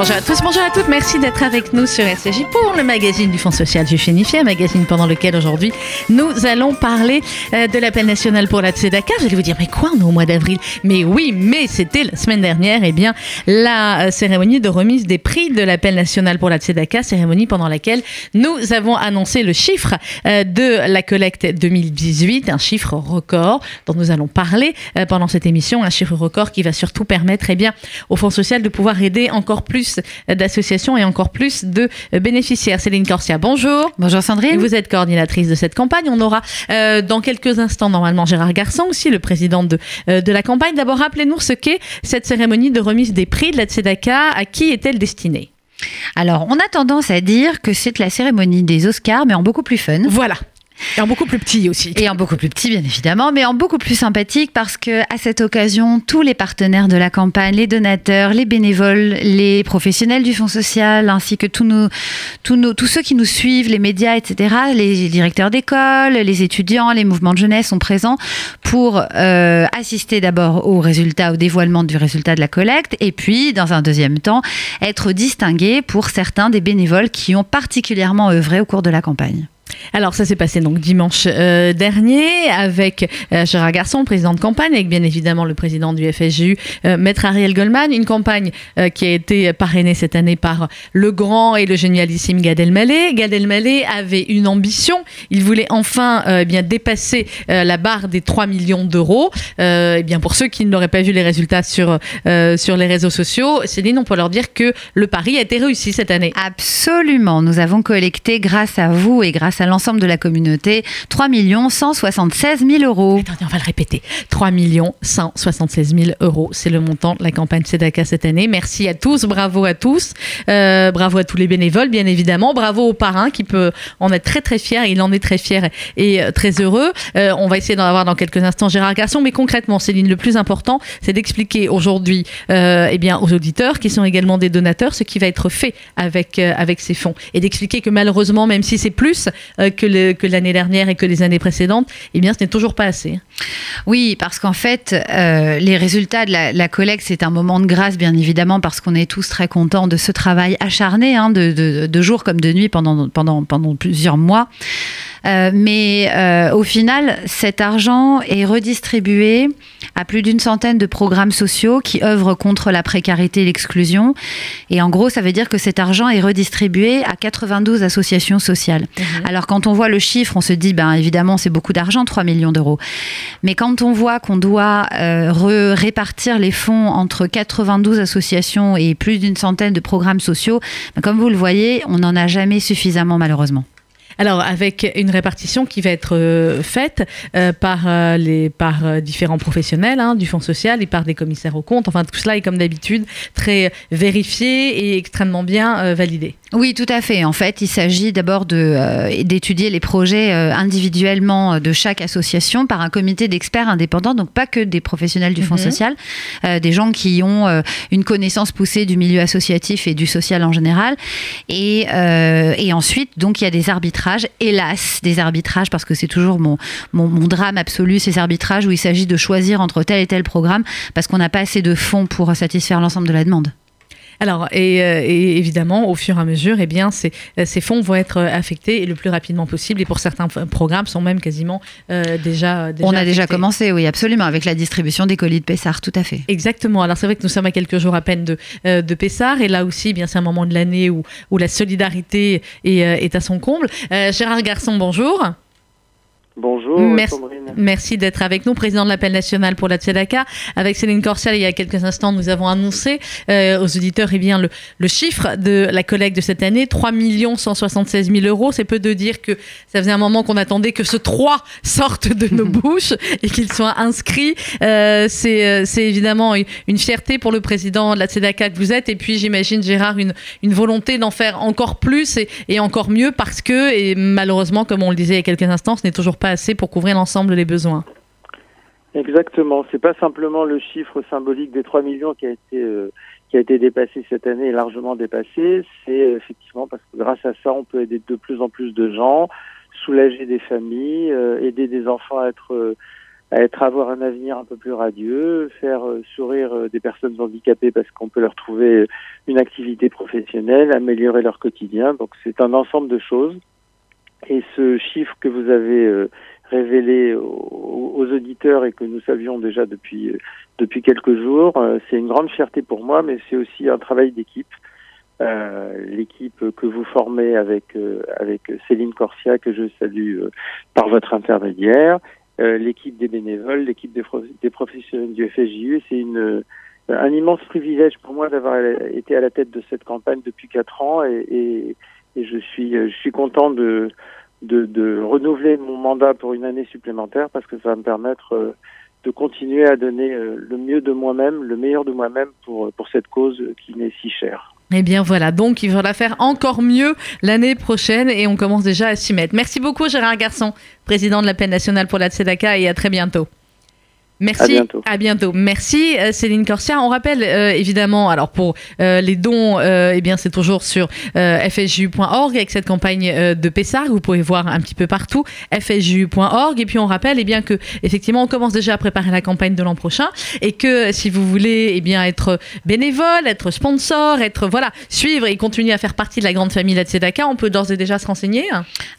Bonjour à tous, bonjour à toutes, merci d'être avec nous sur RCJ pour le magazine du Fonds social du un magazine pendant lequel aujourd'hui nous allons parler euh, de l'appel national pour la Tzedaka. Vous allez vous dire, mais quoi, on au mois d'avril? Mais oui, mais c'était la semaine dernière, eh bien, la euh, cérémonie de remise des prix de l'appel national pour la Tzedaka, cérémonie pendant laquelle nous avons annoncé le chiffre euh, de la collecte 2018, un chiffre record dont nous allons parler pendant cette émission, un chiffre record qui va surtout permettre, eh bien, au Fonds social de pouvoir aider encore plus d'associations et encore plus de bénéficiaires. Céline Corsia, bonjour. Bonjour Sandrine. Vous êtes coordinatrice de cette campagne. On aura euh, dans quelques instants normalement Gérard Garçon aussi, le président de, euh, de la campagne. D'abord, rappelez-nous ce qu'est cette cérémonie de remise des prix de la Tzedaka. À qui est-elle destinée? Alors, on a tendance à dire que c'est la cérémonie des Oscars, mais en beaucoup plus fun. Voilà. Et en beaucoup plus petit aussi. Et en beaucoup plus petit, bien évidemment, mais en beaucoup plus sympathique parce que à cette occasion, tous les partenaires de la campagne, les donateurs, les bénévoles, les professionnels du Fonds social, ainsi que tous, tous ceux qui nous suivent, les médias, etc., les directeurs d'école, les étudiants, les mouvements de jeunesse sont présents pour euh, assister d'abord au résultat, au dévoilement du résultat de la collecte, et puis, dans un deuxième temps, être distingués pour certains des bénévoles qui ont particulièrement œuvré au cours de la campagne. Alors ça s'est passé donc dimanche euh, dernier avec euh, Gérard Garçon, président de campagne, avec bien évidemment le président du FSJU, euh, Maître Ariel Goldman, une campagne qui a été parrainée cette année par le grand et le génialissime Gad Elmaleh. Gad Elmaleh avait une ambition, il voulait enfin eh bien dépasser la barre des 3 millions d'euros. Eh bien pour ceux qui n'auraient pas vu les résultats sur, sur les réseaux sociaux, Céline, on peut leur dire que le pari a été réussi cette année. Absolument, nous avons collecté grâce à vous et grâce l'ensemble de la communauté 3 176 000 euros. Attendez, on va le répéter. 3 176 000 euros, c'est le montant de la campagne SEDACA cette année. Merci à tous, bravo à tous, euh, bravo à tous les bénévoles, bien évidemment, bravo au parrain qui peut en être très très fier, il en est très fier et euh, très heureux. Euh, on va essayer d'en avoir dans quelques instants Gérard Garçon, mais concrètement, Céline, le plus important, c'est d'expliquer aujourd'hui eh bien, aux auditeurs qui sont également des donateurs ce qui va être fait avec, avec ces fonds et d'expliquer que malheureusement, même si c'est plus, euh, que l'année dernière et que les années précédentes, eh bien, ce n'est toujours pas assez. Oui, parce qu'en fait, euh, les résultats de la, collecte, c'est un moment de grâce, bien évidemment, parce qu'on est tous très contents de ce travail acharné, hein, de, jour comme de nuit pendant plusieurs mois. Euh, mais euh, au final, cet argent est redistribué à plus d'une centaine de programmes sociaux qui œuvrent contre la précarité et l'exclusion. Et en gros, ça veut dire que cet argent est redistribué à 92 associations sociales. Mhm. Alors quand on voit le chiffre, on se dit, ben évidemment, c'est beaucoup d'argent, 3 millions d'euros. Mais quand on voit qu'on doit euh, répartir les fonds entre 92 associations et plus d'une centaine de programmes sociaux, ben, comme vous le voyez, on n'en a jamais suffisamment malheureusement. Alors, avec une répartition qui va être euh, faite euh, par, euh, les, par différents professionnels hein, du Fonds social et par des commissaires aux comptes. Enfin, tout cela est comme d'habitude très vérifié et extrêmement bien validé. Oui, tout à fait. En fait, il s'agit d'abord de, d'étudier les projets individuellement de chaque association par un comité d'experts indépendants, donc pas que des professionnels du Fonds mhm. social, des gens qui ont une connaissance poussée du milieu associatif et du social en général. Et, et ensuite, donc, il y a des arbitrages hélas, des arbitrages, parce que c'est toujours mon, mon, drame absolu, ces arbitrages où il s'agit de choisir entre tel et tel programme, parce qu'on n'a pas assez de fonds pour satisfaire l'ensemble de la demande. Alors, et, euh, évidemment, au fur et à mesure, eh bien, ces, ces, fonds vont être affectés le plus rapidement possible. Et pour certains programmes, sont même quasiment euh, déjà, On a déjà commencé, oui, absolument, avec la distribution des colis de Pessard, tout à fait. Exactement. Alors, c'est vrai que nous sommes à quelques jours à peine de, euh, de Pessard. Et là aussi, eh bien, c'est un moment de l'année où, où la solidarité est, est à son comble. Gérard Garçon, bonjour. Bonjour, merci, merci d'être avec nous, président de l'appel national pour la Tzedaka. Avec Céline Corcel, il y a quelques instants, nous avons annoncé euh, aux auditeurs eh bien, le, le, chiffre de la collecte de cette année, 3 176 000 euros. C'est peu de dire que ça faisait un moment qu'on attendait que ce 3 sorte de nos bouches et qu'il soit inscrit. Euh, euh, c'est évidemment une fierté pour le président de la Tzedaka que vous êtes. Et puis, j'imagine, Gérard, une, une volonté d'en faire encore plus et, et, encore mieux parce que, et malheureusement, comme on le disait il y a quelques instants, ce n'est toujours pas assez pour couvrir l'ensemble des besoins. Exactement. C'est pas simplement le chiffre symbolique des 3 millions qui a été euh, qui a été dépassé cette année et largement dépassé. C'est euh, effectivement parce que grâce à ça, on peut aider de plus en plus de gens, soulager des familles, euh, aider des enfants à être à être avoir un avenir un peu plus radieux, faire sourire des personnes handicapées parce qu'on peut leur trouver une activité professionnelle, améliorer leur quotidien. Donc c'est un ensemble de choses. Et ce chiffre que vous avez révélé aux, auditeurs et que nous savions déjà depuis depuis quelques jours, c'est une grande fierté pour moi, mais c'est aussi un travail d'équipe. Euh, l'équipe que vous formez avec euh, avec Céline Corsia que je salue euh, par votre intermédiaire, l'équipe des bénévoles, l'équipe des, des, professionnels du FSJU. C'est une un immense privilège pour moi d'avoir été à la tête de cette campagne depuis quatre ans et, et, et, je suis je suis content de, de, de renouveler mon mandat pour une année supplémentaire parce que ça va me permettre de continuer à donner le mieux de moi-même, le meilleur de moi-même pour pour cette cause qui m'est si chère. Eh bien voilà, donc il faudra faire encore mieux l'année prochaine et on commence déjà à s'y mettre. Merci beaucoup Gérard Garçon, président de la Peine nationale pour la Tzedaka et à très bientôt. Merci. À bientôt. À bientôt. Merci euh, Céline Corsia. On rappelle euh, évidemment, alors pour euh, les dons, eh bien c'est toujours sur fsju.org avec cette campagne de Pessard. Vous pouvez voir un petit peu partout fsju.org. Et puis on rappelle eh bien que effectivement on commence déjà à préparer la campagne de l'an prochain et que si vous voulez eh bien être bénévole, être sponsor, être voilà suivre et continuer à faire partie de la grande famille de Tzedaka, on peut d'ores et déjà se renseigner.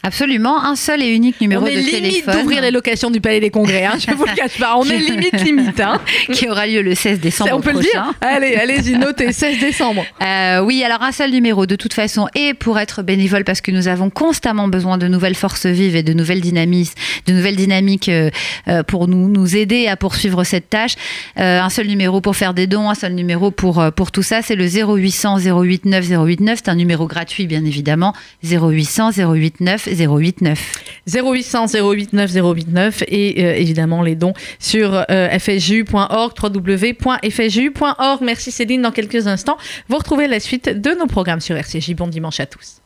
Absolument, un seul et unique numéro on est de limite téléphone. d'ouvrir les locations du Palais des Congrès. Hein, je vous le cache pas. On est limite, limite. Hein. qui aura lieu le 16 décembre On peut prochain. le dire Allez, allez-y, notez, 16 décembre. Euh, oui, alors un seul numéro de toute façon, et pour être bénévole, parce que nous avons constamment besoin de nouvelles forces vives et de nouvelles dynamiques, de nouvelles dynamiques euh, euh, pour nous, nous aider à poursuivre cette tâche. Euh, un seul numéro pour faire des dons, un seul numéro pour, euh, pour tout ça, c'est le 0800 089 089. C'est un numéro gratuit, bien évidemment. 0800 089 089. 0800 089 089 et euh, évidemment les dons sur euh, fsju.org, www.fsju.org. Merci Céline. Dans quelques instants, vous retrouvez la suite de nos programmes sur RCJ. Bon dimanche à tous.